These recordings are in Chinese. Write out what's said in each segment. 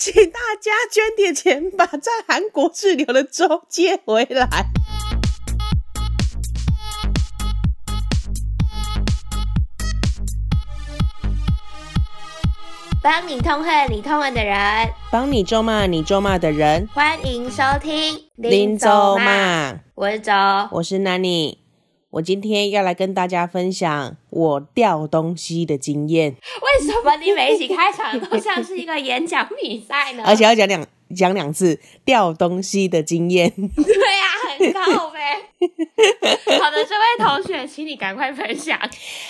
请大家捐点钱，把在韩国滞留的周接回来。帮你痛恨你痛恨的人，帮你咒骂你咒骂的人。欢迎收听林咒骂，我是周，我是 Nani。我今天要来跟大家分享我掉东西的经验。为什么你每一集开场都像是一个演讲比赛呢？而且要讲两讲两次掉东西的经验。对呀、啊，很高呗。好的，这位同学，请你赶快分享。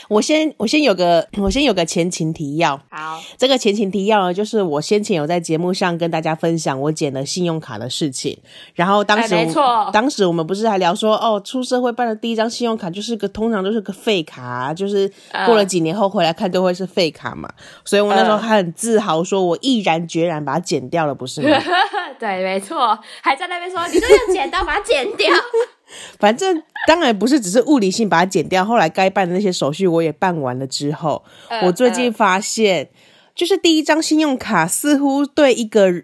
我先，我先有个，我先有个前情提要。好，这个前情提要呢，就是我先前有在节目上跟大家分享我捡了信用卡的事情。然后当时，哎、没错，当时我们不是还聊说，哦，出社会办的第一张信用卡就是个，通常都是个废卡，就是过了几年后回来看都会是废卡嘛。呃、所以我那时候还很自豪，说我毅然决然把它剪掉了，不是吗？对，没错，还在那边说，你就用剪刀把它剪掉。反正当然不是只是物理性把它剪掉，后来该办的那些手续我也办完了之后，呃、我最近发现，呃、就是第一张信用卡似乎对一个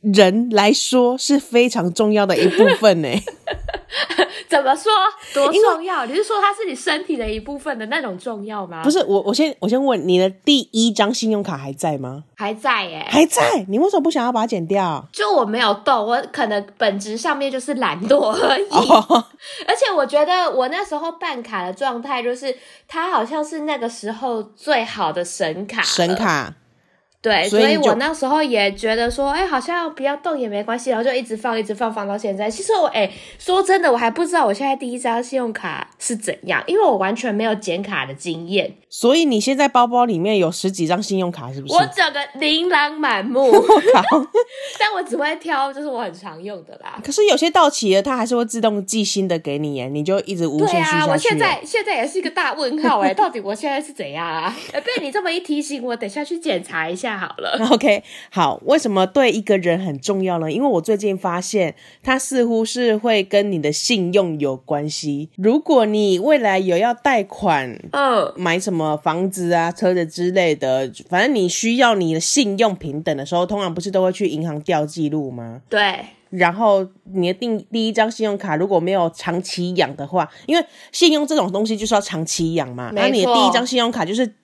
人来说是非常重要的一部分呢。怎么说？多重要？你是说它是你身体的一部分的那种重要吗？不是，我我先我先问你的第一张信用卡还在吗？还在耶，还在。你为什么不想要把它剪掉？就我没有动，我可能本质上面就是懒惰而已。Oh. 而且我觉得我那时候办卡的状态就是，它好像是那个时候最好的神卡，神卡。对，所以，我那时候也觉得说，哎，好像不要动也没关系，然后就一直放，一直放，放到现在。其实我，哎，说真的，我还不知道我现在第一张信用卡是怎样，因为我完全没有剪卡的经验。所以你现在包包里面有十几张信用卡，是不是？我整个琳琅满目，但我只会挑就是我很常用的啦。可是有些到期了，它还是会自动寄新的给你耶，你就一直无限续下去。对啊，我现在现在也是一个大问号哎，到底我现在是怎样啊？被你这么一提醒，我等下去检查一下。好了，OK，好，为什么对一个人很重要呢？因为我最近发现，它似乎是会跟你的信用有关系。如果你未来有要贷款，嗯，买什么房子啊、车子之类的，反正你需要你的信用平等的时候，通常不是都会去银行调记录吗？对。然后你的第第一张信用卡如果没有长期养的话，因为信用这种东西就是要长期养嘛。那你的第一张信用卡就是。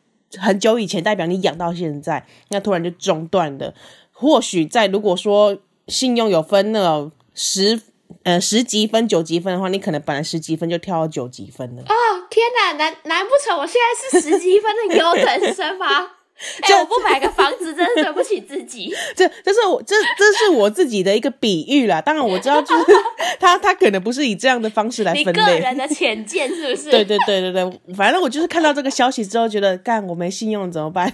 很久以前，代表你养到现在，那突然就中断的。或许在如果说信用有分那种十呃十级分、九级分的话，你可能本来十级分就跳到九级分了。啊，天哪，难难不成我现在是十级分的优等生吗？哎、欸，我不买个房子，真是对不起自己。这这是我这这是我自己的一个比喻啦。当然我知道，就是 他他可能不是以这样的方式来分类。你个人的浅见是不是？对对对对对，反正我就是看到这个消息之后，觉得干我没信用怎么办？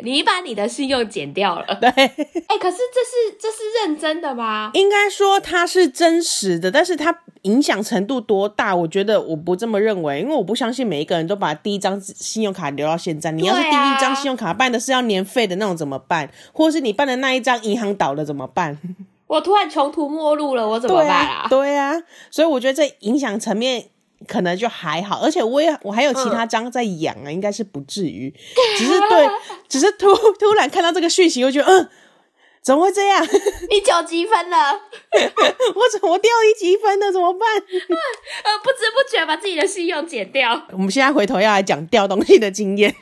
你把你的信用剪掉了。对。哎、欸，可是这是这是认真的吗？应该说它是真实的，但是它影响程度多大？我觉得我不这么认为，因为我不相信每一个人都把第一张信用卡留到现在。你要是第一张信用卡。办的是要年费的那种怎么办？或者是你办的那一张银行倒了怎么办？我突然穷途末路了，我怎么办啊？对啊，所以我觉得这影响层面可能就还好，而且我也我还有其他章在养啊，嗯、应该是不至于。只是对，只是突突然看到这个讯息，我觉得嗯，怎么会这样？你九积分了，我怎么掉一积分了？怎么办？呃，不知不觉把自己的信用减掉。我们现在回头要来讲掉东西的经验。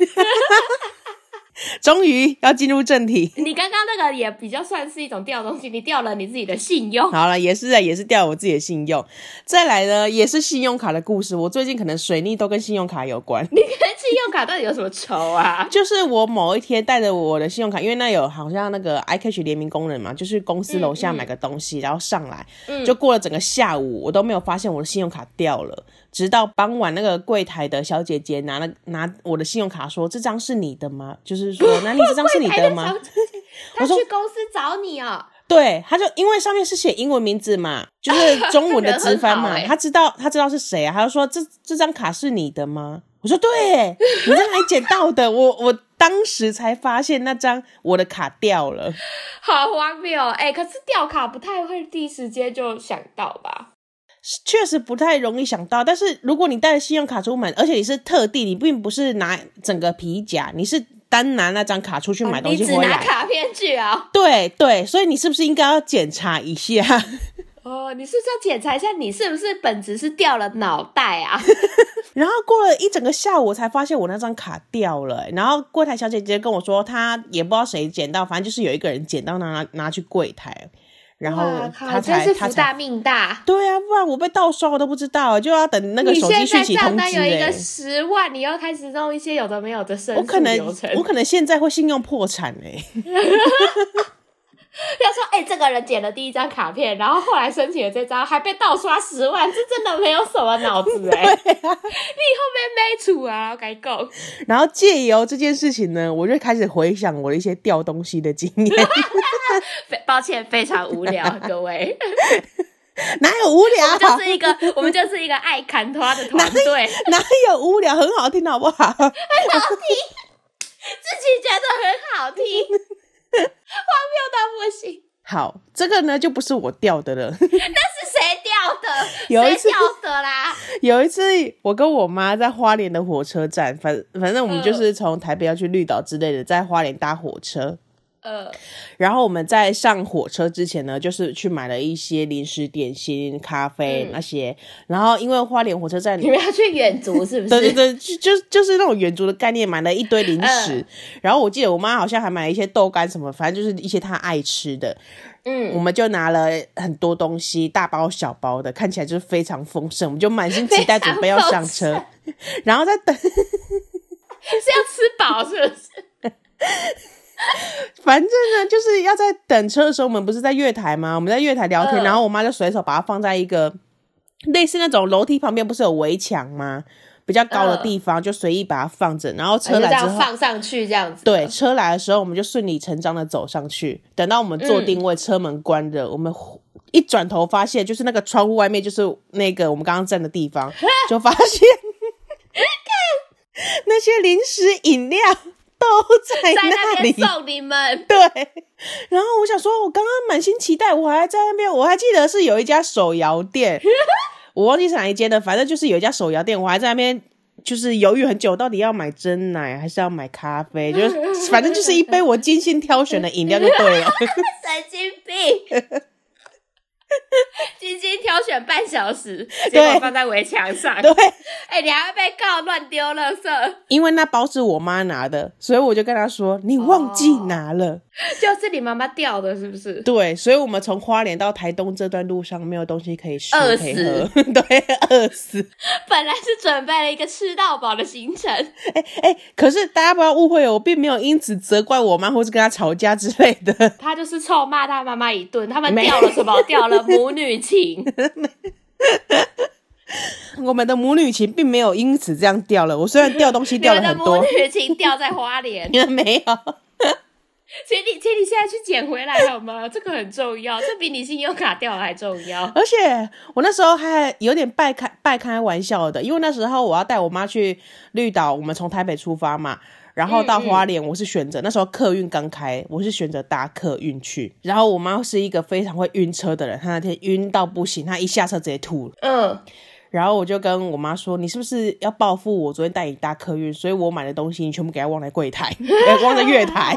终于要进入正题。你刚刚那个也比较算是一种掉东西，你掉了你自己的信用。好了，也是啊，也是掉我自己的信用。再来呢，也是信用卡的故事。我最近可能水逆都跟信用卡有关。你跟信用卡到底有什么仇啊？就是我某一天带着我的信用卡，因为那有好像那个 iCash 联名工人嘛，就是公司楼下买个东西，嗯嗯、然后上来，嗯、就过了整个下午，我都没有发现我的信用卡掉了。直到傍晚，那个柜台的小姐姐拿了拿我的信用卡，说：“这张是你的吗？”就是说，那你 这张是你的吗？我说去公司找你哦。对，他就因为上面是写英文名字嘛，就是 中文的直翻嘛，他知道他知道是谁啊，他就说：“这这张卡是你的吗？”我说：“对，你在哪里捡到的？”我我当时才发现那张我的卡掉了，好荒谬哎！可是掉卡不太会第一时间就想到吧？确实不太容易想到。但是如果你带着信用卡出门，而且你是特地，你并不是拿整个皮夹，你是单拿那张卡出去买东西回来，哦、你只拿卡片去啊？对对，所以你是不是应该要检查一下？哦，你是不是要检查一下，你是不是本子是掉了脑袋啊？然后过了一整个下午，我才发现我那张卡掉了。然后柜台小姐姐跟我说，她也不知道谁捡到，反正就是有一个人捡到拿，拿拿去柜台。然后他才福大命大，对啊，不然我被盗刷我都不知道，就要等那个手机讯息通知。你现在账单有一个十万，你要开始弄一些有的没有的申诉流程。我可能，我可能现在会信用破产哎。要说，哎、欸，这个人捡了第一张卡片，然后后来申请了这张，还被盗刷十万，这真的没有什么脑子哎、欸！啊、你以后没没处啊，该够。然后借由这件事情呢，我就开始回想我的一些掉东西的经验。抱歉，非常无聊，各位。哪有无聊？我们就是一个，我们就是一个爱砍拖的团队。哪有无聊？很好听，好不好？很好听，自己觉得很好听。荒谬到不行。好，这个呢就不是我掉的了。那是谁掉的？有一次掉的啦。有一次，我跟我妈在花莲的火车站，反反正我们就是从台北要去绿岛之类的，在花莲搭火车。呃，然后我们在上火车之前呢，就是去买了一些零食、点心、咖啡、嗯、那些。然后因为花莲火车站，你们要去远足是不 是？对对对，就就就是那种远足的概念，买了一堆零食。呃、然后我记得我妈好像还买了一些豆干什么，反正就是一些她爱吃的。嗯，我们就拿了很多东西，大包小包的，看起来就是非常丰盛。我们就满心期待准备要上车，然后再等，是要吃饱是不是？反正呢，就是要在等车的时候，我们不是在月台吗？我们在月台聊天，呃、然后我妈就随手把它放在一个类似那种楼梯旁边，不是有围墙吗？比较高的地方，呃、就随意把它放着。然后车来之后放上去这样子。对，车来的时候，我们就顺理成章的走上去。等到我们坐定位，嗯、车门关着，我们一转头发现，就是那个窗户外面，就是那个我们刚刚站的地方，就发现看 那些零食饮料。都在那里送你们。对，然后我想说，我刚刚满心期待，我还在那边，我还记得是有一家手摇店，我忘记是哪一间了，反正就是有一家手摇店，我还在那边就是犹豫很久，到底要买真奶还是要买咖啡，就是反正就是一杯我精心挑选的饮料就对了。神经病。精心挑选半小时，结果放在围墙上。对，哎、欸，你还会被告乱丢垃圾。因为那包是我妈拿的，所以我就跟她说：“你忘记拿了。哦 ”就是你妈妈掉的，是不是？对，所以我们从花莲到台东这段路上没有东西可以吃，饿死。对，饿死。本来是准备了一个吃到饱的行程。哎哎、可是大家不要误会哦，我并没有因此责怪我妈，或是跟她吵架之类的。她就是臭骂她妈妈一顿。他们掉了什么？掉了母女情。我们的母女情并没有因此这样掉了。我虽然掉东西掉了很多，母女情掉在花莲，没有。请你，请你现在去捡回来好吗？这个很重要，这比你信用卡掉了还重要。而且我那时候还有点半开半开玩笑的，因为那时候我要带我妈去绿岛，我们从台北出发嘛，然后到花莲，我是选择、嗯嗯、那时候客运刚开，我是选择搭客运去。然后我妈是一个非常会晕车的人，她那天晕到不行，她一下车直接吐了。嗯。然后我就跟我妈说：“你是不是要报复我昨天带你搭客运，所以我买的东西你全部给她忘在柜台，忘在月台？”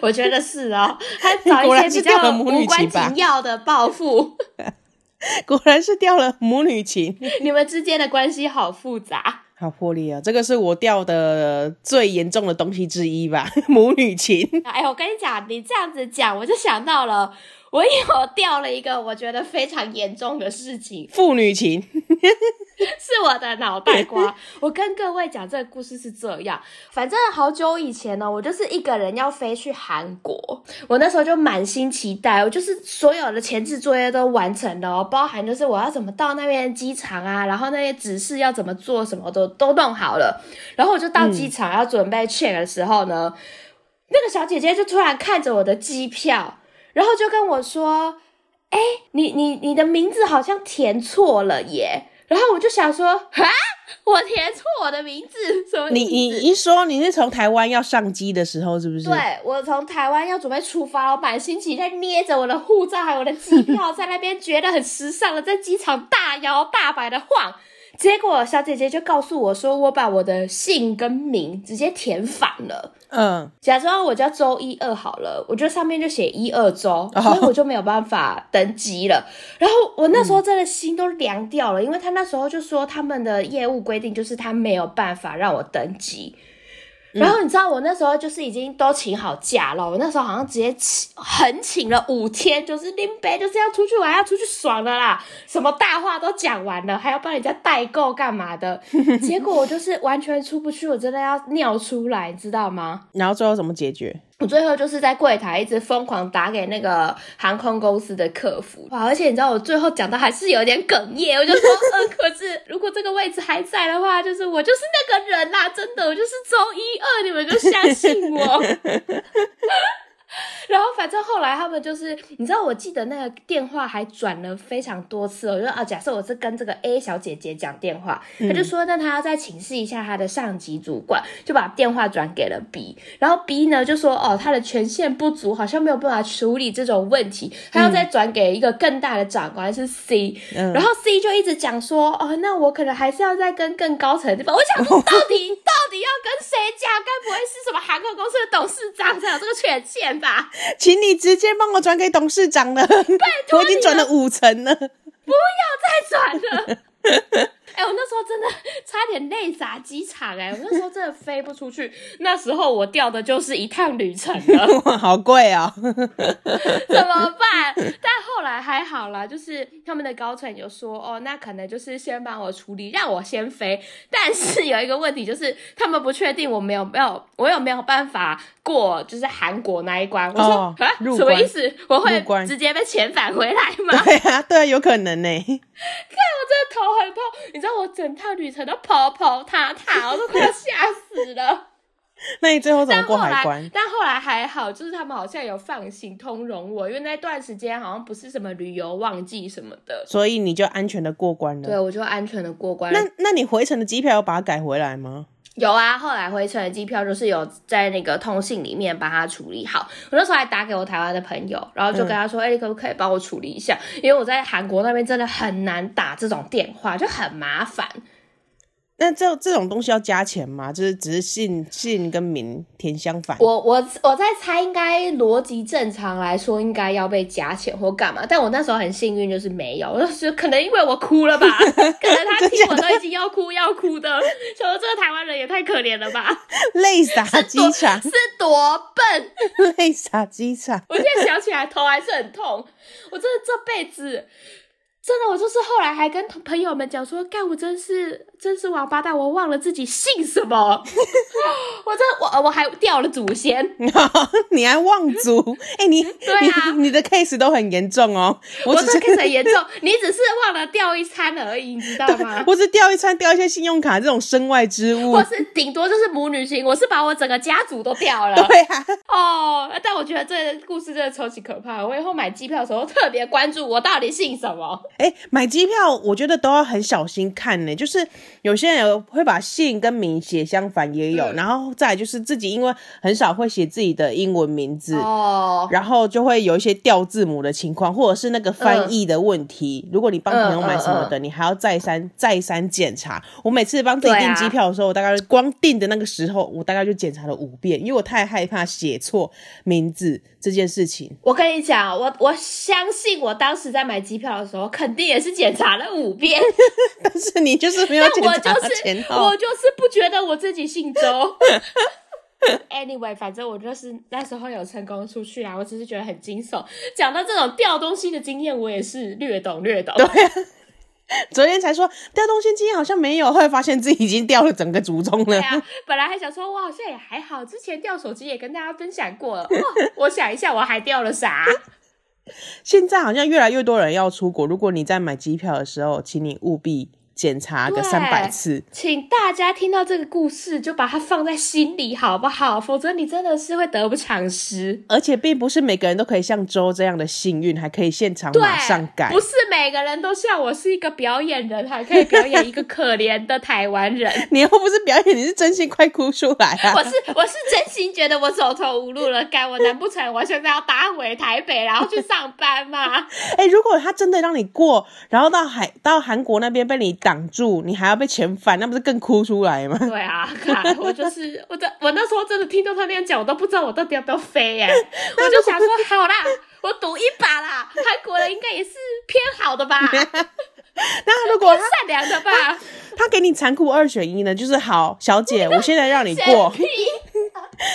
我觉得是哦，他找一些比较无关紧要的报复。果然是掉了母女情，你们之间的关系好复杂，好破裂啊！这个是我掉的最严重的东西之一吧，母女情。哎，我跟你讲，你这样子讲，我就想到了。我有掉了一个我觉得非常严重的事情，父女情 是我的脑袋瓜。我跟各位讲这个故事是这样，反正好久以前呢，我就是一个人要飞去韩国，我那时候就满心期待，我就是所有的前置作业都完成了，包含就是我要怎么到那边机场啊，然后那些指示要怎么做，什么都都弄好了，然后我就到机场要准备 check 的时候呢，嗯、那个小姐姐就突然看着我的机票。然后就跟我说：“哎，你你你的名字好像填错了耶。”然后我就想说：“啊，我填错我的名字，什么？你你一说你是从台湾要上机的时候，是不是？对，我从台湾要准备出发，我满心期待捏着我的护照还有我的机票，在那边觉得很时尚的在机场大摇大摆的晃。结果小姐姐就告诉我说，我把我的姓跟名直接填反了。嗯，假装我叫周一二好了，我觉得上面就写一二周，所以我就没有办法登机了。然后我那时候真的心都凉掉了，因为他那时候就说他们的业务规定就是他没有办法让我登机。然后你知道我那时候就是已经都请好假了，我那时候好像直接请很请了五天，就是拎杯就是要出去玩，要出去爽的啦，什么大话都讲完了，还要帮人家代购干嘛的，结果我就是完全出不去，我真的要尿出来，你知道吗？然后最后怎么解决？我最后就是在柜台一直疯狂打给那个航空公司的客服，哇！而且你知道我最后讲的还是有点哽咽，我就说，嗯，可是如果这个位置还在的话，就是我就是那个人啦，真的，我就是周一二，你们就相信我。然后反正后来他们就是，你知道，我记得那个电话还转了非常多次。我就说啊，假设我是跟这个 A 小姐姐讲电话，嗯、他就说那他要再请示一下他的上级主管，就把电话转给了 B。然后 B 呢就说哦，他的权限不足，好像没有办法处理这种问题，他要再转给一个更大的长官是 C。嗯、然后 C 就一直讲说哦，那我可能还是要再跟更高层的地方。我想说，到底到底要跟谁讲？该不会是什么航空公司的董事长才有这个权限吧？请你直接帮我转给董事长了，拜托，我已经转了五层了，不要再转了。哎、欸，我那时候真的 差点泪砸机场哎、欸，我那时候真的飞不出去。那时候我掉的就是一趟旅程了，好贵啊、喔！怎么办？但后来还好啦，就是他们的高层有说，哦，那可能就是先帮我处理，让我先飞。但是有一个问题，就是他们不确定我没有没有我有没有办法过，就是韩国那一关。我说、哦、啊，什么意思？我会直接被遣返回来吗？对啊，对啊，有可能呢、欸。看我真的头很痛，你知道我整趟旅程都跑跑踏踏，我都快要吓死了。那你最后怎么过海关？但后来还好，就是他们好像有放行通融我，因为那段时间好像不是什么旅游旺季什么的，所以你就安全的过关了。对，我就安全的过关。那那你回程的机票有把它改回来吗？有啊，后来回程的机票就是有在那个通信里面把它处理好。我那时候还打给我台湾的朋友，然后就跟他说：“哎、你可不可以帮我处理一下？因为我在韩国那边真的很难打这种电话，就很麻烦。”那这这种东西要加钱吗？就是只是姓姓跟名填相反。我我我在猜，应该逻辑正常来说应该要被加钱或干嘛。但我那时候很幸运，就是没有。我就是可能因为我哭了吧，可能他听我都已经要哭要哭的。想说这个台湾人也太可怜了吧，泪洒机场是多笨，泪洒机场。我现在想起来头还是很痛。我真的这辈子。真的，我就是后来还跟朋友们讲说，干我真是真是王八蛋，我忘了自己姓什么，我真我我还掉了祖先，你还忘祖？哎、欸，你对啊你，你的 case 都很严重哦。我只是 case 很严重，你只是忘了掉一餐而已，你知道吗？我是掉一餐，掉一些信用卡这种身外之物，我是顶多就是母女情，我是把我整个家族都掉了。对啊，哦，但我觉得这个故事真的超级可怕。我以后买机票的时候特别关注我到底姓什么。哎、欸，买机票我觉得都要很小心看呢，就是有些人会把姓跟名写相反，也有，嗯、然后再来就是自己因为很少会写自己的英文名字哦，然后就会有一些掉字母的情况，或者是那个翻译的问题。嗯、如果你帮朋友买什么的，你还要再三再三检查。我每次帮自己订机票的时候，啊、我大概光订的那个时候，我大概就检查了五遍，因为我太害怕写错名字这件事情。我跟你讲，我我相信我当时在买机票的时候，肯定也是检查了五遍，但是你就是没有检查前后。我就是不觉得我自己姓周。Anyway，反正我就是那时候有成功出去啊，我只是觉得很惊悚。讲到这种掉东西的经验，我也是略懂略懂。对啊，昨天才说掉东西经验好像没有，后来发现自己已经掉了整个祖宗了。对啊，本来还想说我好像也还好，之前掉手机也跟大家分享过了。哦，我想一下，我还掉了啥？现在好像越来越多人要出国，如果你在买机票的时候，请你务必检查个三百次。请大家听到这个故事就把它放在心里，好不好？否则你真的是会得不偿失。而且并不是每个人都可以像周这样的幸运，还可以现场马上改。不是每个人都像我是一个表演人，还可以表演一个可怜的台湾人。你又不是表演，你是真心快哭出来啊！我是我是真心觉得我走投无路了，该我难不成我现在要打回台北，然后去上班吗？哎、欸，如果他真的让你过，然后到海到韩国那边被你挡住，你还要被遣返，那不是更哭出来吗？对啊，看我就是我的，我那时候真的听到他那样讲，我都不知道我到底要不要飞耶。我就想说，好啦，我赌一把啦，韩国人应该也是偏好的吧？那如果他善良的吧？他给你残酷二选一呢？就是好，小姐，我现在让你过。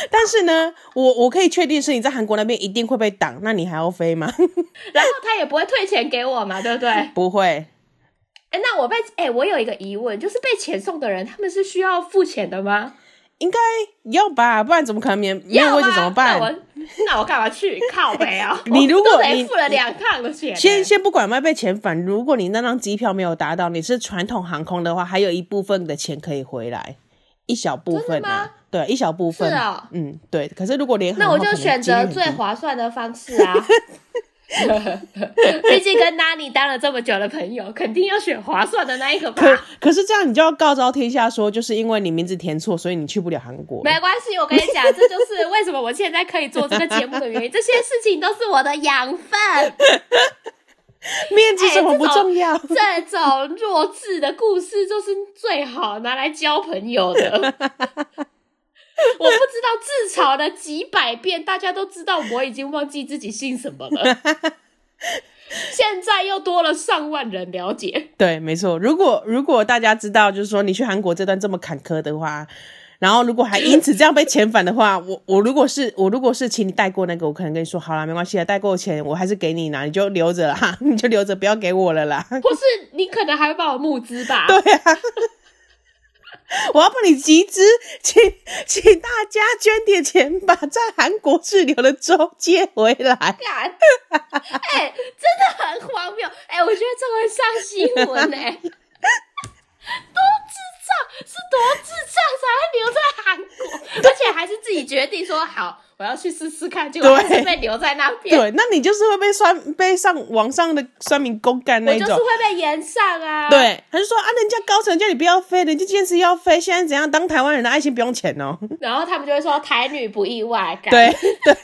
但是呢，我我可以确定是你在韩国那边一定会被挡，那你还要飞吗？然后他也不会退钱给我嘛，对不对？不会。哎、欸，那我被哎、欸，我有一个疑问，就是被遣送的人，他们是需要付钱的吗？应该要吧，不然怎么可能免没有位置怎么办？那我那我干嘛去靠北啊？你如果你付了两趟的钱，先先不管卖被遣返，如果你那张机票没有达到，你是传统航空的话，还有一部分的钱可以回来，一小部分啊。对，一小部分。是啊、哦，嗯，对。可是如果联航，那我就选择最划算的方式啊。毕竟跟娜妮当了这么久的朋友，肯定要选划算的那一个吧。可可是这样，你就要告昭天下说，就是因为你名字填错，所以你去不了韩国。没关系，我跟你讲，这就是为什么我现在可以做这个节目的原因。这些事情都是我的养分。面积什么不重要？这种弱智的故事就是最好拿来交朋友的。我不知道自嘲了几百遍，大家都知道我已经忘记自己姓什么了。现在又多了上万人了解。对，没错。如果如果大家知道，就是说你去韩国这段这么坎坷的话，然后如果还因此这样被遣返的话，我我如果是我如果是请你带过那个，我可能跟你说好啦，没关系啊，带过钱我还是给你拿，你就留着啦，你就留着，不要给我了啦。或是你可能还会帮我募资吧？对啊。我要帮你集资，请请大家捐点钱，把在韩国滞留的周接回来。哎、欸，真的很荒谬！哎、欸，我觉得这会上新闻呢、欸。多智障，是多智障才会留在韩国，而且还是自己决定说好。我要去试试看，结果还是被留在那边。对，那你就是会被酸，被上网上的酸民公干那种。我就是会被延上啊。对，他就说啊，人家高层叫你不要飞，人家坚持要飞，现在怎样？当台湾人的爱心不用钱哦。然后他们就会说台女不意外。对对，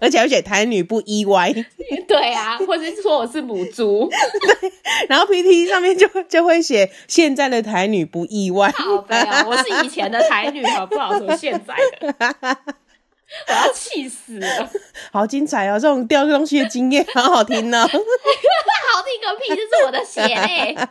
而且而且台女不意外。对啊，或者是说我是母猪。对，然后 PTT 上面就就会写现在的台女不意外。好悲啊！我是以前的台女，好不好说现在的。我要气死了！好精彩哦，这种掉东西的经验，好好听呢、哦。好听个屁！这是我的血泪。我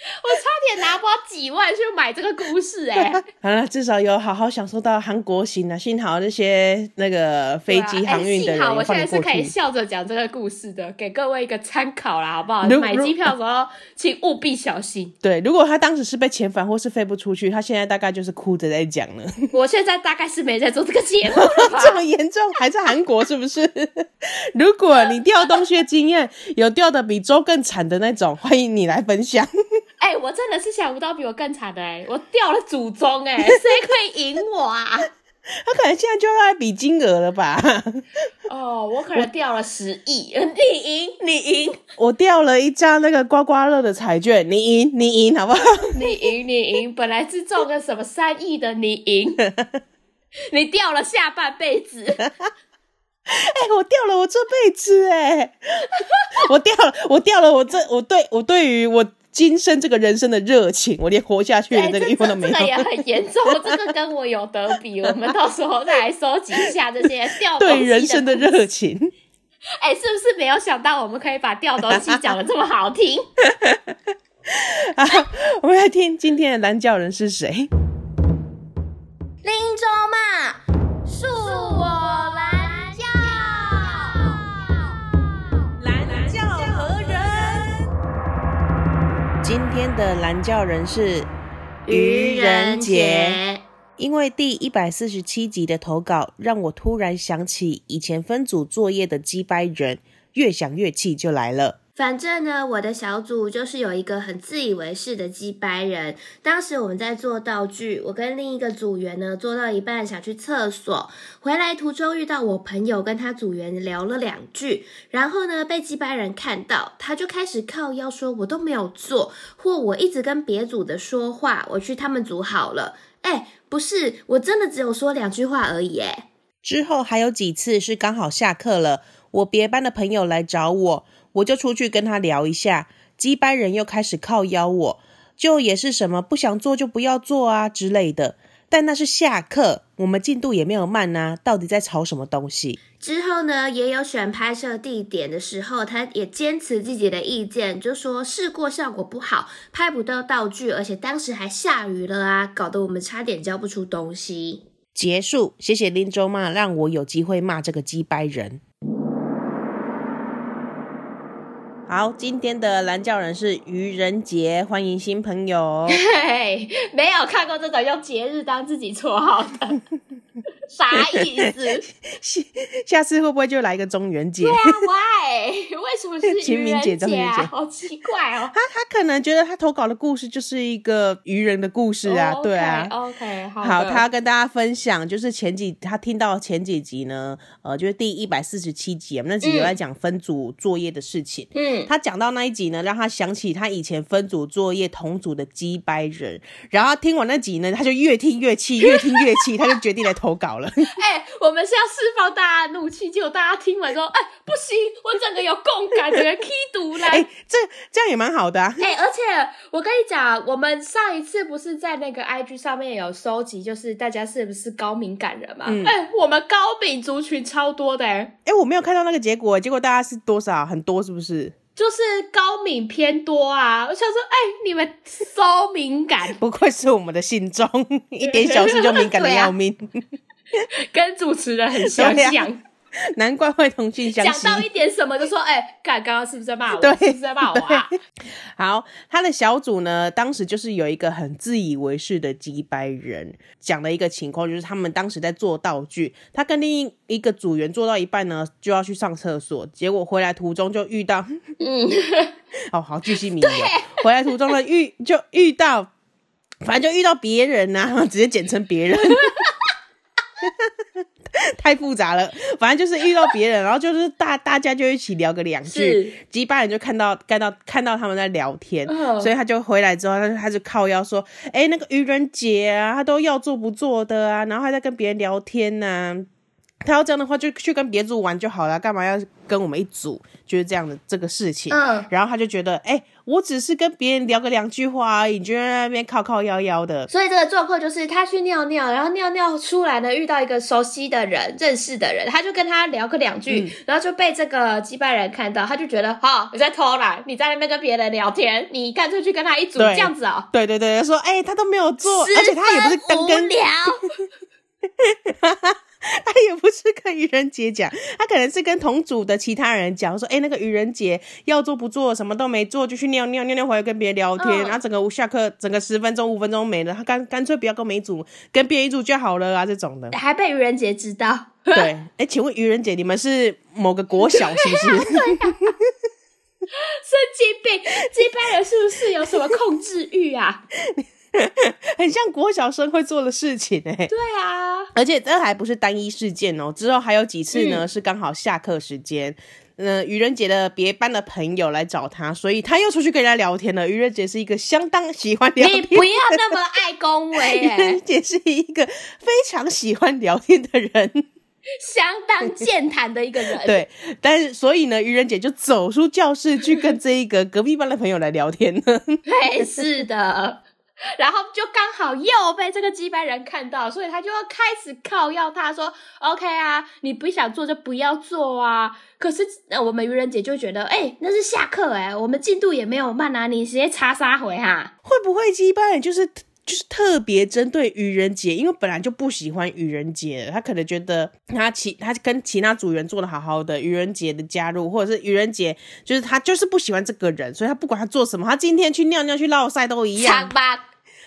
差点拿不到几万去买这个故事哎、欸！好了，至少有好好享受到韩国行啊。幸好那些那个飞机航运的人、啊欸，幸好我现在是可以笑着讲这个故事的，给各位一个参考啦，好不好？买机票的时候请务必小心。对，如果他当时是被遣返或是飞不出去，他现在大概就是哭着在讲了。我现在大概是没在做这个节目了 这么严重，还在韩国是不是？如果你掉东西的经验有掉的比周更惨的那种，欢迎你来分享。哎、欸，我真的是想不到比我更惨的哎、欸！我掉了祖宗哎、欸，谁可以赢我啊？他可能现在就要来比金额了吧？哦，我可能掉了十亿，你赢，你赢！我掉了一张那个刮刮乐的彩券，你赢，你赢，好不好？你赢，你赢！本来是中个什么三亿的，你赢，你掉了下半辈子。哎、欸，我掉了我这辈子哎，我掉了，我掉了我这我对我对于我。今生这个人生的热情，我连活下去的这个欲望都没有。这个也很严重，这个跟我有得比。我们到时候再来收集一下这些掉 对人生的热情。哎、欸，是不是没有想到我们可以把掉东西讲的这么好听？好，我们来听今天的蓝教人是谁？林州嘛，今天的蓝教人是愚人节，因为第一百四十七集的投稿，让我突然想起以前分组作业的鸡掰人，越想越气就来了。反正呢，我的小组就是有一个很自以为是的机掰人。当时我们在做道具，我跟另一个组员呢做到一半想去厕所，回来途中遇到我朋友跟他组员聊了两句，然后呢被机掰人看到，他就开始靠腰说我都没有做，或我一直跟别组的说话，我去他们组好了。哎，不是，我真的只有说两句话而已。哎，之后还有几次是刚好下课了，我别班的朋友来找我。我就出去跟他聊一下，鸡掰人又开始靠邀我，就也是什么不想做就不要做啊之类的。但那是下课，我们进度也没有慢啊，到底在吵什么东西？之后呢，也有选拍摄地点的时候，他也坚持自己的意见，就说试过效果不好，拍不到道具，而且当时还下雨了啊，搞得我们差点交不出东西。结束，谢谢林州骂，让我有机会骂这个鸡掰人。好，今天的蓝教人是愚人节，欢迎新朋友。嘿，没有看过这种用节日当自己绰号的。啥意思？下下次会不会就来一个中元节？对啊，Why？为什么是清明节中元节？好奇怪哦。他他可能觉得他投稿的故事就是一个愚人的故事啊，oh, okay, 对啊。OK，好。好，他要跟大家分享，就是前几他听到前几集呢，呃，就是第一百四十七集，那集有在讲分组作业的事情。嗯。他讲到那一集呢，让他想起他以前分组作业同组的鸡掰人，然后听完那集呢，他就越听越气，越听越气，他就决定来投稿。哎、欸，我们是要释放大家怒气，结果大家听完说，哎、欸，不行，我整个有共感，整个气毒了。哎，这这样也蛮好的啊。哎、欸，而且我跟你讲，我们上一次不是在那个 IG 上面有收集，就是大家是不是高敏感人嘛？哎、我们高敏族群超多的。哎、欸，我没有看到那个结果，结果大家是多少？很多是不是？就是高敏偏多啊！我想说，哎、欸，你们 so 敏感，不愧是我们的信中，一点小事就敏感的要命。跟主持人很相像，啊，难怪会同性相吸。讲到一点什么就说，哎、欸，看刚刚是不是在骂我？对，是不是在骂我啊？好，他的小组呢，当时就是有一个很自以为是的几百人，讲了一个情况，就是他们当时在做道具，他跟另一个组员做到一半呢，就要去上厕所，结果回来途中就遇到，嗯，哦，好，巨细靡遗。回来途中呢，遇就遇到，反正就遇到别人啊，直接简称别人。太复杂了，反正就是遇到别人，然后就是大大家就一起聊个两句，吉巴人就看到看到看到他们在聊天，哦，所以他就回来之后，他就他就靠腰说：“哎，那个愚人节啊，他都要做不做的啊，然后还在跟别人聊天呐，啊。”他要这样的话，就去跟别组玩就好了，干嘛要跟我们一组？就是这样的这个事情。嗯，然后他就觉得，哎、欸，我只是跟别人聊个两句话而已，你就在那边靠靠腰腰的。所以这个状况就是，他去尿尿，然后尿尿出来呢，遇到一个熟悉的人、认识的人，他就跟他聊个两句，嗯、然后就被这个击败人看到，他就觉得，好、哦，你在偷懒，你在那边跟别人聊天，你干脆去跟他一组，这样子哦。对对对，说，哎、欸，他都没有做，而且他也不是跟跟聊。他也不是跟愚人节讲，他可能是跟同组的其他人讲，说：“哎、欸，那个愚人节要做不做，什么都没做，就去尿尿，尿尿回来跟别人聊天，嗯、然后整个下课，整个十分钟、五分钟没了，他干干脆不要跟我们一组，跟别人一组就好了啊，这种的。”还被愚人节知道？对，哎、欸，请问愚人节你们是某个国小是不是？神经病，机掰人是不是有什么控制欲啊？很像国小生会做的事情哎、欸，对啊，而且这还不是单一事件哦，之后还有几次呢，嗯、是刚好下课时间，嗯、呃，愚人节的别班的朋友来找他，所以他又出去跟人家聊天了。愚人节是一个相当喜欢聊天，你不要那么爱恭维、欸，愚人节是一个非常喜欢聊天的人，相当健谈的一个人。对，但是所以呢，愚人节就走出教室去跟这一个隔壁班的朋友来聊天了。对，是的。然后就刚好又被这个机掰人看到，所以他就要开始靠要他说：“OK 啊，你不想做就不要做啊。”可是那我们愚人节就觉得：“哎、那是下课哎、我们进度也没有慢啊，你直接插杀回哈。”会不会机掰人就是就是特别针对愚人节？因为本来就不喜欢愚人节，他可能觉得他其他跟其他组员做的好好的，愚人节的加入或者是愚人节，就是他就是不喜欢这个人，所以他不管他做什么，他今天去尿尿去落赛都一样。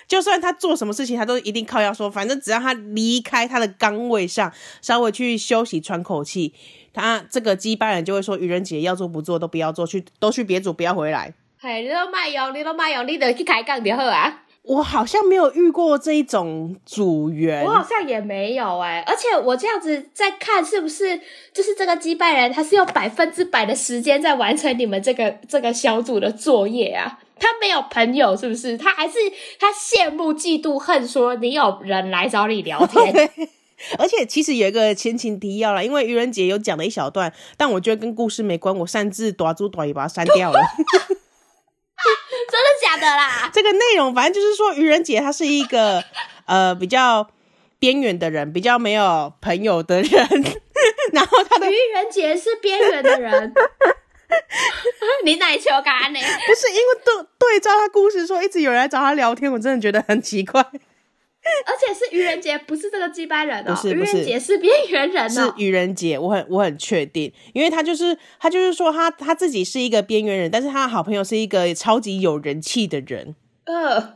就算他做什么事情，他都一定靠要说，反正只要他离开他的岗位上，稍微去休息喘口气，他这个鸡掰人就会说愚人节要做不做都不要做，去都去别组不要回来。嘿，你都卖用，你都卖用，你得去开杠就好啊。我好像没有遇过这一种组员，我好像也没有哎、欸，而且我这样子在看，是不是就是这个击败人，他是用百分之百的时间在完成你们这个这个小组的作业啊？他没有朋友，是不是？他还是他羡慕、嫉妒、恨，说你有人来找你聊天。而且其实有一个前情提要啦，因为愚人节有讲了一小段，但我觉得跟故事没关，我擅自短租短也把它删掉了。真的假的啦？这个内容反正就是说，愚人节他是一个 呃比较边缘的人，比较没有朋友的人。然后他的愚人节是边缘的人，你奶球干呢？不是因为对对照他故事说，一直有人来找他聊天，我真的觉得很奇怪。而且是愚人节，不是这个祭拜人哦。不是，愚人节是边缘人哦。是愚人节，我很我很确定，因为他就是他就是说他他自己是一个边缘人，但是他的好朋友是一个超级有人气的人。呃，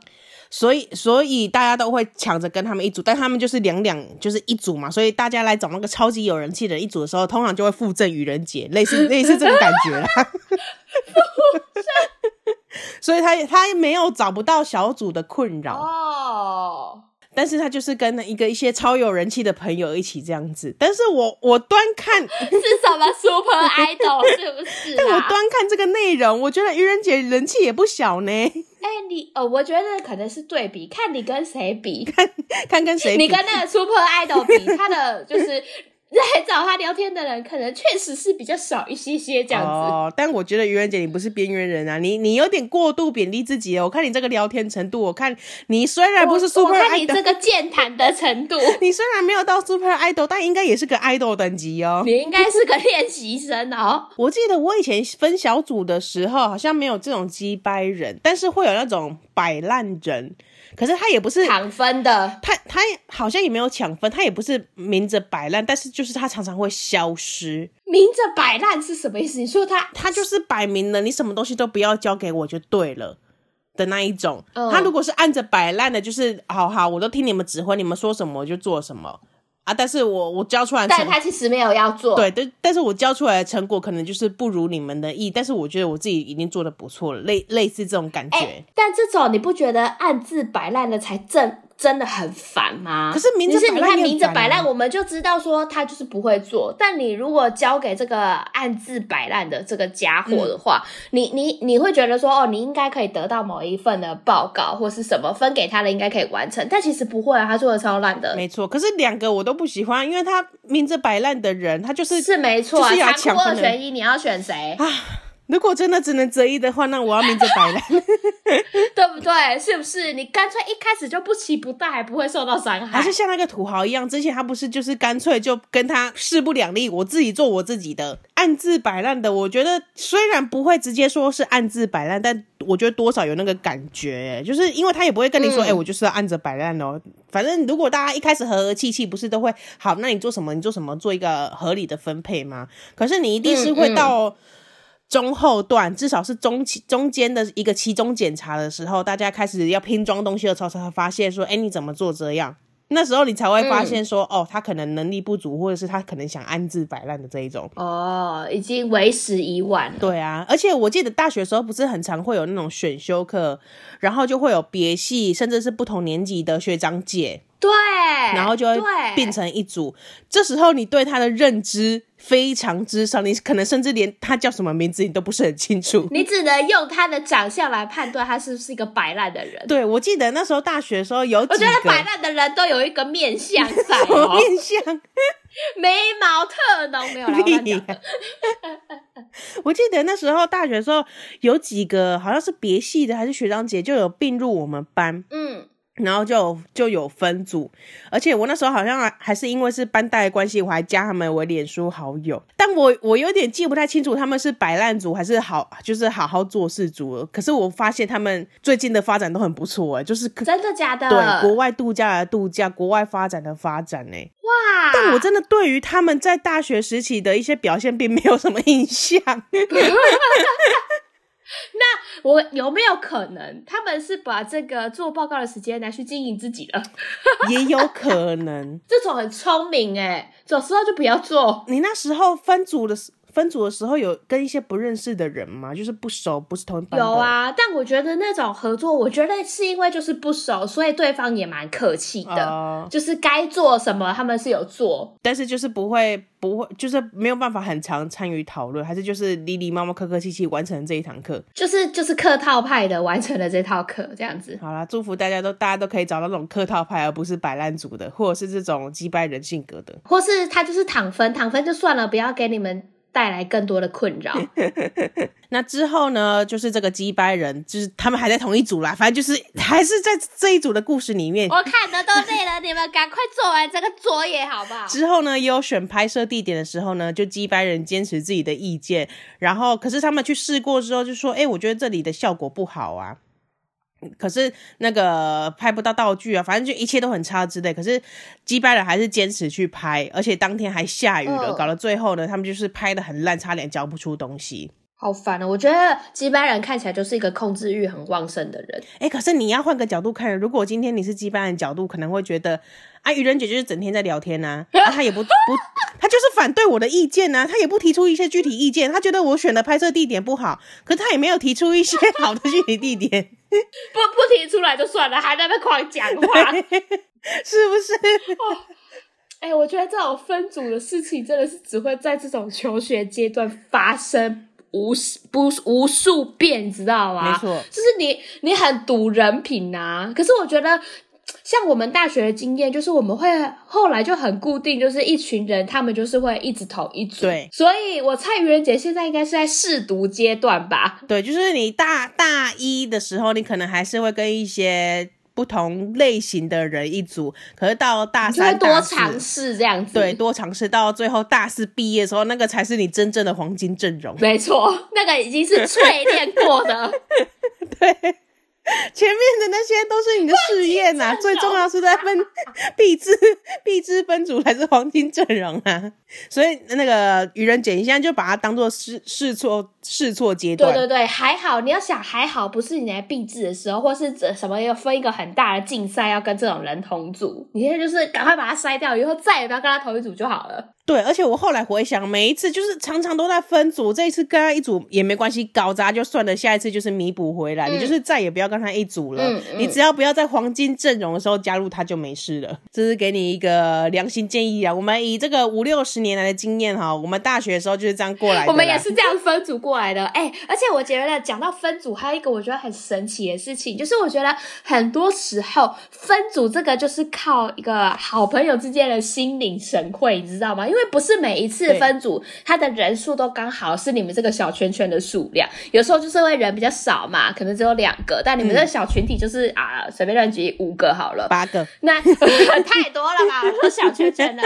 所以所以大家都会抢着跟他们一组，但他们就是两两就是一组嘛，所以大家来找那个超级有人气的人一组的时候，通常就会附赠愚人节，类似类似这个感觉啦。所以他他没有找不到小组的困扰哦。但是他就是跟一个一些超有人气的朋友一起这样子，但是我我端看是什么 Super Idol 是不是？但我端看这个内容，我觉得愚人节人气也不小呢。哎、欸，你呃，我觉得可能是对比，看你跟谁比，看看跟谁比，你跟那个 Super Idol 比，他的就是。来找他聊天的人，可能确实是比较少一些些这样子。哦，但我觉得愚人姐你不是边缘人啊，你你有点过度贬低自己哦。我看你这个聊天程度，我看你虽然不是 super idol，我看你这个健谈的程度，你虽然没有到 super idol，但应该也是个 idol 等级哦。你应该是个练习生哦。我记得我以前分小组的时候，好像没有这种击掰人，但是会有那种摆烂人。可是他也不是抢分的，他他好像也没有抢分，他也不是明着摆烂，但是就是他常常会消失。明着摆烂是什么意思？你说他他就是摆明了，你什么东西都不要交给我就对了的那一种。嗯、他如果是按着摆烂的，就是好好，我都听你们指挥，你们说什么我就做什么。啊！但是我我教出来，但他其实没有要做，对，但但是我教出来的成果可能就是不如你们的意，但是我觉得我自己已经做的不错了，类类似这种感觉。欸，但这种你不觉得暗自摆烂的才正？真的很烦吗？可是明着摆烂，你看明着摆烂，我们就知道说他就是不会做。但你如果交给这个暗自摆烂的这个家伙的话，嗯、你你你会觉得说哦，你应该可以得到某一份的报告或是什么分给他的，应该可以完成。但其实不会啊，他做的超烂的。没错，可是两个我都不喜欢，因为他明着摆烂的人，他就是是没错、啊，残酷二选一，你要选谁啊？如果真的只能择一的话，那我要明着摆烂，对不对？是不是？你干脆一开始就不期不待，还不会受到伤害。还是像那个土豪一样，之前他不是就是干脆就跟他势不两立，我自己做我自己的，暗自摆烂的。我觉得虽然不会直接说是暗自摆烂，但我觉得多少有那个感觉，就是因为他也不会跟你说，哎、嗯欸，我就是要暗着摆烂哦。反正如果大家一开始和和气气，不是都会好？那你做什么？你做什么？做一个合理的分配吗？可是你一定是会到。嗯嗯中后段，至少是中期中间的一个期中检查的时候，大家开始要拼装东西的时候，才会发现说，哎，你怎么做这样？那时候你才会发现说，嗯、哦，他可能能力不足，或者是他可能想安置摆烂的这一种。哦，已经为时已晚了。对啊，而且我记得大学的时候不是很常会有那种选修课，然后就会有别系，甚至是不同年级的学长姐。对，然后就会变成一组。这时候你对他的认知非常之少，你可能甚至连他叫什么名字你都不是很清楚。你只能用他的长相来判断他是不是一个摆烂的人。对，我记得那时候大学的时候有几个，我觉得摆烂的人都有一个面相在哦，面相，眉毛特浓，没有啦。我记得那时候大学的时候有几个，好像是别系的还是学长姐，就有并入我们班。嗯。然后就就有分组，而且我那时候好像还是因为是班代的关系，我还加他们为脸书好友。但我我有点记不太清楚他们是摆烂组还是好就是好好做事组。可是我发现他们最近的发展都很不错哎，就是真的假的？对，国外度假的度假，国外发展的发展哎。哇！但我真的对于他们在大学时期的一些表现并没有什么印象。那我有没有可能，他们是把这个做报告的时间拿去经营自己了？也有可能，这种很聪明哎，有时候就不要做。你那时候分组的时。分组的时候有跟一些不认识的人吗？就是不熟，不是同一班的。有啊，但我觉得那种合作，我觉得是因为就是不熟，所以对方也蛮客气的。Uh, 就是该做什么，他们是有做，但是就是不会不会，就是没有办法很常参与讨论，还是就是礼礼貌貌、客客气气完成这一堂课。就是就是客套派的完成了这套课，这样子。好啦，祝福大家都大家都可以找到那种客套派，而不是摆烂组的，或者是这种击败人性格的，或是他就是躺分，躺分就算了，不要给你们。带来更多的困扰。那之后呢？就是这个击败人，就是他们还在同一组啦。反正就是还是在这一组的故事里面。我看的都累了，你们赶快做完这个作业好不好？之后呢，也有选拍摄地点的时候呢，就击败人坚持自己的意见。然后，可是他们去试过之后，就说：“哎、欸，我觉得这里的效果不好啊。”可是那个拍不到道具啊，反正就一切都很差之类。可是击败了还是坚持去拍，而且当天还下雨了，搞到最后呢，他们就是拍的很烂，差点交不出东西。好烦哦！我觉得击败人看起来就是一个控制欲很旺盛的人。哎、欸，可是你要换个角度看，如果今天你是击败人角度，可能会觉得啊，愚人姐就是整天在聊天呐、啊，啊，他也不不，他就是反对我的意见呐、啊，他也不提出一些具体意见，他觉得我选的拍摄地点不好，可是他也没有提出一些 好的具体地点，不不提出来就算了，还在那狂讲话，是不是？哦，哎、欸，我觉得这种分组的事情真的是只会在这种求学阶段发生。无不无数遍，你知道吗？没错，就是你你很赌人品呐、啊。可是我觉得，像我们大学的经验，就是我们会后来就很固定，就是一群人，他们就是会一直同一组。对，所以我猜愚人节现在应该是在试读阶段吧？对，就是你大大一的时候，你可能还是会跟一些。不同类型的人一组，可是到大三、大四，多尝试这样子，对，多尝试到最后大四毕业的时候，那个才是你真正的黄金阵容。没错，那个已经是淬炼过的。对。前面的那些都是你的试验呐，最重要是在分毕制毕制分组还是黄金阵容啊！所以那个愚人节，你现在就把它当做试试错试错阶段。对对对，还好，你要想还好，不是你来毕制的时候，或是什么要分一个很大的竞赛，要跟这种人同组，你现在就是赶快把它筛掉，以后再也不要跟他同一组就好了。对，而且我后来回想，每一次就是常常都在分组，这一次跟他一组也没关系，搞砸就算了，下一次就是弥补回来，嗯、你就是再也不要跟他一组了。嗯嗯、你只要不要在黄金阵容的时候加入他就没事了。这是给你一个良心建议啊！我们以这个五六十年来的经验哈，我们大学的时候就是这样过来的。我们也是这样分组过来的。哎、欸，而且我觉得讲到分组，还有一个我觉得很神奇的事情，就是我觉得很多时候分组这个就是靠一个好朋友之间的心领神会，你知道吗？因为不是每一次。分组，他的人数都刚好是你们这个小圈圈的数量。有时候就是会人比较少嘛，可能只有两个，但你们这个小群体就是、嗯、啊，随便乱举五个好了，八个，那 太多了吧？我说小圈圈的。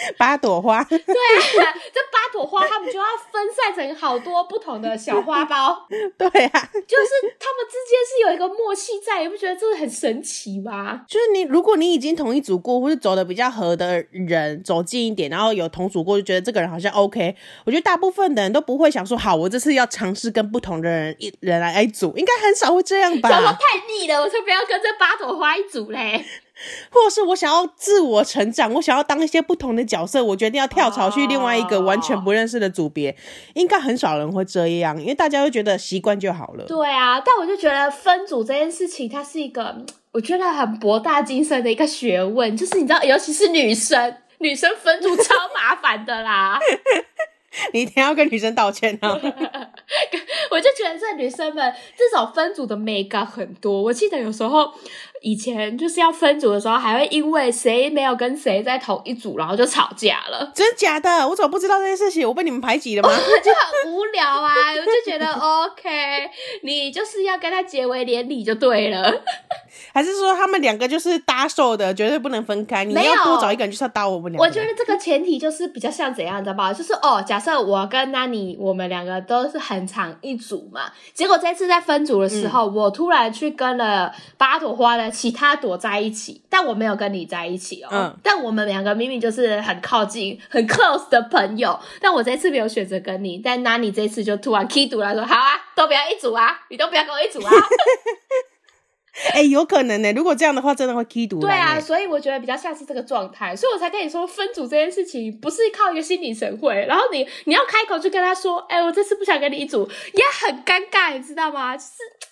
八朵花，对啊，这八朵花他们就要分散成好多不同的小花苞。对啊，就是他们之间是有一个默契在，你不觉得这个很神奇吗？就是你，如果你已经同一组过，或是走的比较合的人走近一点，然后有同组过，就觉得这个人好像 OK。我觉得大部分的人都不会想说，好，我这次要尝试跟不同的人一人来一组，应该很少会这样吧？怎么太腻了，我才不要跟这八朵花一组嘞。或者是我想要自我成长，我想要当一些不同的角色，我决定要跳槽去另外一个完全不认识的组别，应该很少人会这样，因为大家会觉得习惯就好了。对啊，但我就觉得分组这件事情，它是一个我觉得很博大精深的一个学问，就是你知道，尤其是女生，女生分组超麻烦的啦。你一定要跟女生道歉哦！我就觉得这女生们这种分组的美感很多。我记得有时候以前就是要分组的时候，还会因为谁没有跟谁在同一组，然后就吵架了。真假的？我怎么不知道这件事情？我被你们排挤了吗？就很无聊啊！我就觉得 OK，你就是要跟他结为连理就对了。还是说他们两个就是搭售的，绝对不能分开？你要多找一个人，就是要搭我们两个。我觉得这个前提就是比较像怎样，你知道吧？就是哦，假设我跟 Nani 我们两个都是很长一组嘛，结果这次在分组的时候，嗯、我突然去跟了八朵花的其他朵在一起，但我没有跟你在一起哦。嗯。但我们两个明明就是很靠近、很 close 的朋友，但我这次没有选择跟你，但 Nani 这次就突然 key 读来说：“好啊，都不要一组啊，你都不要跟我一组啊。” 哎、欸，有可能呢、欸。如果这样的话，真的会踢毒。对啊，所以我觉得比较像是这个状态，所以我才跟你说分组这件事情不是靠一个心领神会，然后你你要开口去跟他说，哎、欸，我这次不想跟你一组，也很尴尬，你知道吗？就是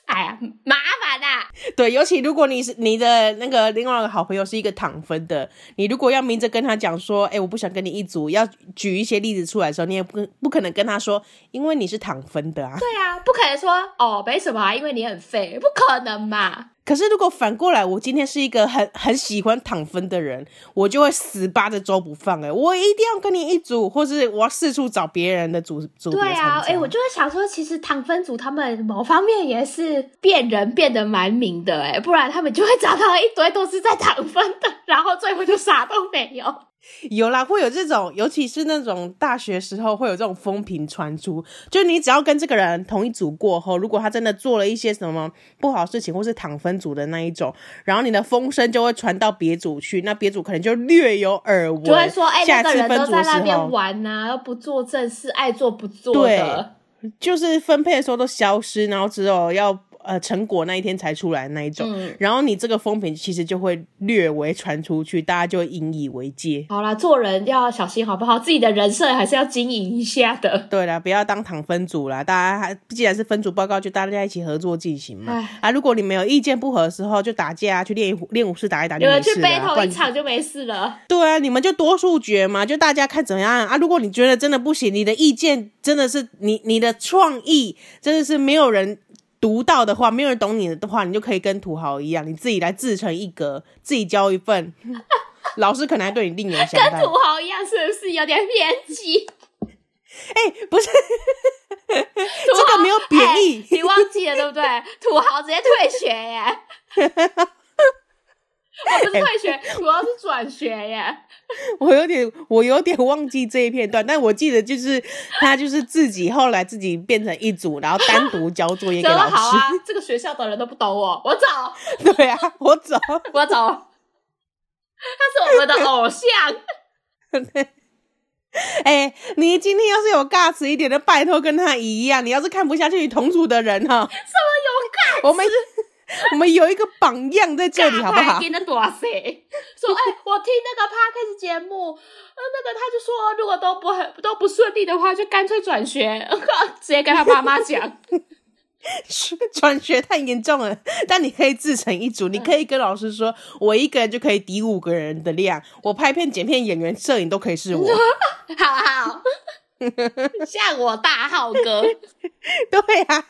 哎呀，麻烦啊。对，尤其如果你是你的那个另外一个好朋友是一个躺分的，你如果要明着跟他讲说，哎、欸，我不想跟你一组，要举一些例子出来的时候，你也不不可能跟他说，因为你是躺分的啊。对啊，不可能说哦，没什么啊，因为你很废，不可能嘛。可是，如果反过来，我今天是一个很很喜欢躺分的人，我就会死扒着周不放、欸。哎，我一定要跟你一组，或是我要四处找别人的组组。对啊，哎、我就会想说，其实躺分组他们某方面也是变人变得蛮明的、欸，哎，不然他们就会找到一堆都是在躺分的，然后最后就啥都没有。有啦，会有这种，尤其是那种大学时候会有这种风评传出，就你只要跟这个人同一组过后，如果他真的做了一些什么不好事情，或是躺分组的那一种，然后你的风声就会传到别组去，那别组可能就略有耳闻，就会说，哎、欸，那个人都在那边玩呐、啊，又不做正事，爱做不做的，对，就是分配的时候都消失，然后只有要。呃，成果那一天才出来的那一种，嗯，然后你这个风评其实就会略微传出去，大家就会引以为戒。好啦，做人要小心好不好？自己的人设还是要经营一下的。对啦，不要当躺分组啦，大家还既然是分组报告，就大家一起合作进行嘛。啊，如果你没有意见不合的时候，就打架，去练练武士打一打就没事了。有人去 battle 一场就没事了。对啊，你们就多数决嘛，就大家看怎么样啊。如果你觉得真的不行，你的意见真的是你你的创意真的是没有人。读到的话，没有人懂你的话，你就可以跟土豪一样，你自己来自成一格，自己交一份。老师可能还对你另眼相待。跟土豪一样，是不是有点偏激？哎、欸，不是，这个没有贬义、欸，你忘记了对不对？土豪直接退学耶！我不是退学，我要是转学耶。我有点，我有点忘记这一片段，但我记得就是他就是自己后来自己变成一组，然后单独交作业 给老师。好啊，这个学校的人都不懂我，我走。对啊，我走，我走。他是我们的偶像。哎、欸，你今天要是有尬词一点的，拜托跟他一样。你要是看不下去，你同组的人哈，什么有尬词？我们是。我们有一个榜样在这里，好不好？说，哎，我听那个 podcast 节目，呃，那个他就说，如果都不很都不顺利的话，就干脆转学，直接跟他爸妈讲，转学太严重了。但你可以自成一组，你可以跟老师说，我一个人就可以抵五个人的量，我拍片、剪片、演员、摄影都可以是我。好好，像我大浩哥，对啊。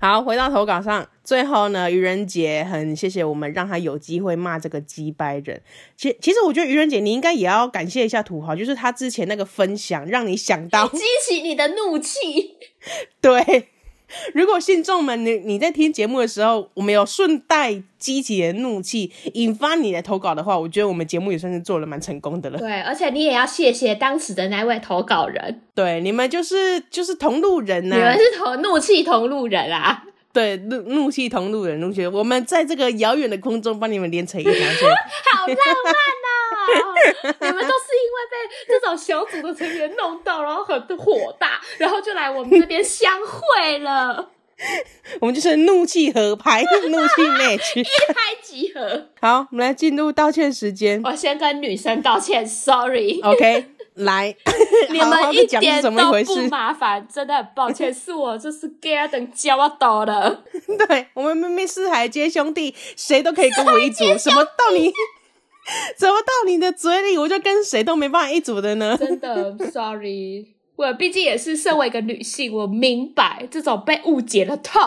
好，回到投稿上，最后呢，愚人节很谢谢我们，让他有机会骂这个鸡掰人。其其实，我觉得愚人节你应该也要感谢一下土豪，就是他之前那个分享，让你想到激起你的怒气。对。如果信众们，你你在听节目的时候，我们有顺带激起你的怒气，引发你的投稿的话，我觉得我们节目也算是做了蛮成功的了。对，而且你也要谢谢当时的那位投稿人。对，你们就是就是同路人呐、啊，你们是同怒气同路人啊。对，怒怒气同路人，怒气，我们在这个遥远的空中帮你们连成一条线，好浪漫哦！你们都是因为被这种小组的成员弄到，然后很火大，然后就来我们这边相会了。我们就是怒气合拍，怒气 match，一拍即合。好，我们来进入道歉时间。我先跟女生道歉，sorry。OK。来，你们一点都不麻烦，真的很抱歉，是我就是给他等教我倒了。对，我们明明是海街兄弟，谁都可以跟我一组，什么到你，怎么到你的嘴里，我就跟谁都没办法一组的呢？真的，sorry，我毕竟也是身为一个女性，我明白这种被误解的痛。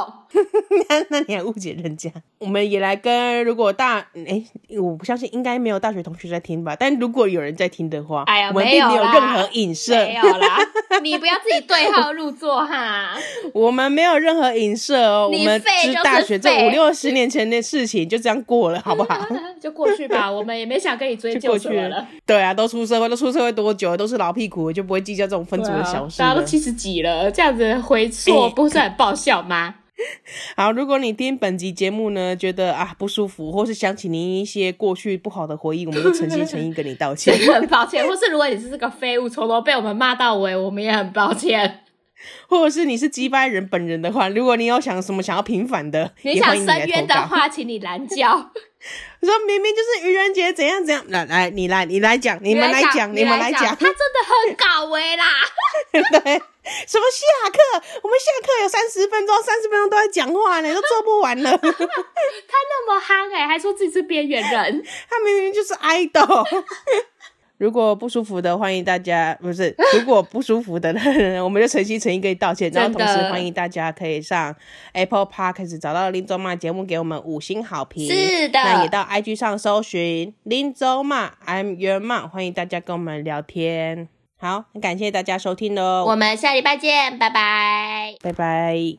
那 那你还误解人家？我们也来跟如果大哎、欸，我不相信应该没有大学同学在听吧？但如果有人在听的话，哎呀，我们并没有任何影射，没有啦，你不要自己对号入座哈。我们没有任何影射哦，我们是大学这五六十年前的事情就这样过了，好不好？就过去吧，我们也没想跟你追究什么了。对啊，都出社会，都出社会多久，都是老屁股，就不会计较这种分组的小事，啊。大家都七十几了，这样子回错不是很爆笑吗？好，如果你听本集节目呢，觉得啊不舒服，或是想起您一些过去不好的回忆，我们都诚心诚意跟你道歉，很抱歉。或是如果你是这个废物，从头被我们骂到尾，我们也很抱歉。或者是你是击败人本人的话，如果你有想什么想要平反的，你想申冤的话，请你拦轿。说明明就是愚人节怎样怎样，来来你来你来讲，你们来讲，你们来讲，他真的很搞味啦。对，什么下课？我们下课有三十分钟，三十分钟都在讲话呢，都做不完了。他那么憨哎、欸，还说自己是边缘人，他明明就是 idol。如果不舒服的，欢迎大家不是，如果不舒服的人，我们就诚心诚意跟你道歉。然后同时欢迎大家可以上 Apple Park 开始找到林州骂节目，给我们五星好评。是的，那也到 IG 上搜寻林州骂，I'm your mom，欢迎大家跟我们聊天。好，很感谢大家收听喽，我们下礼拜见，拜拜，拜拜。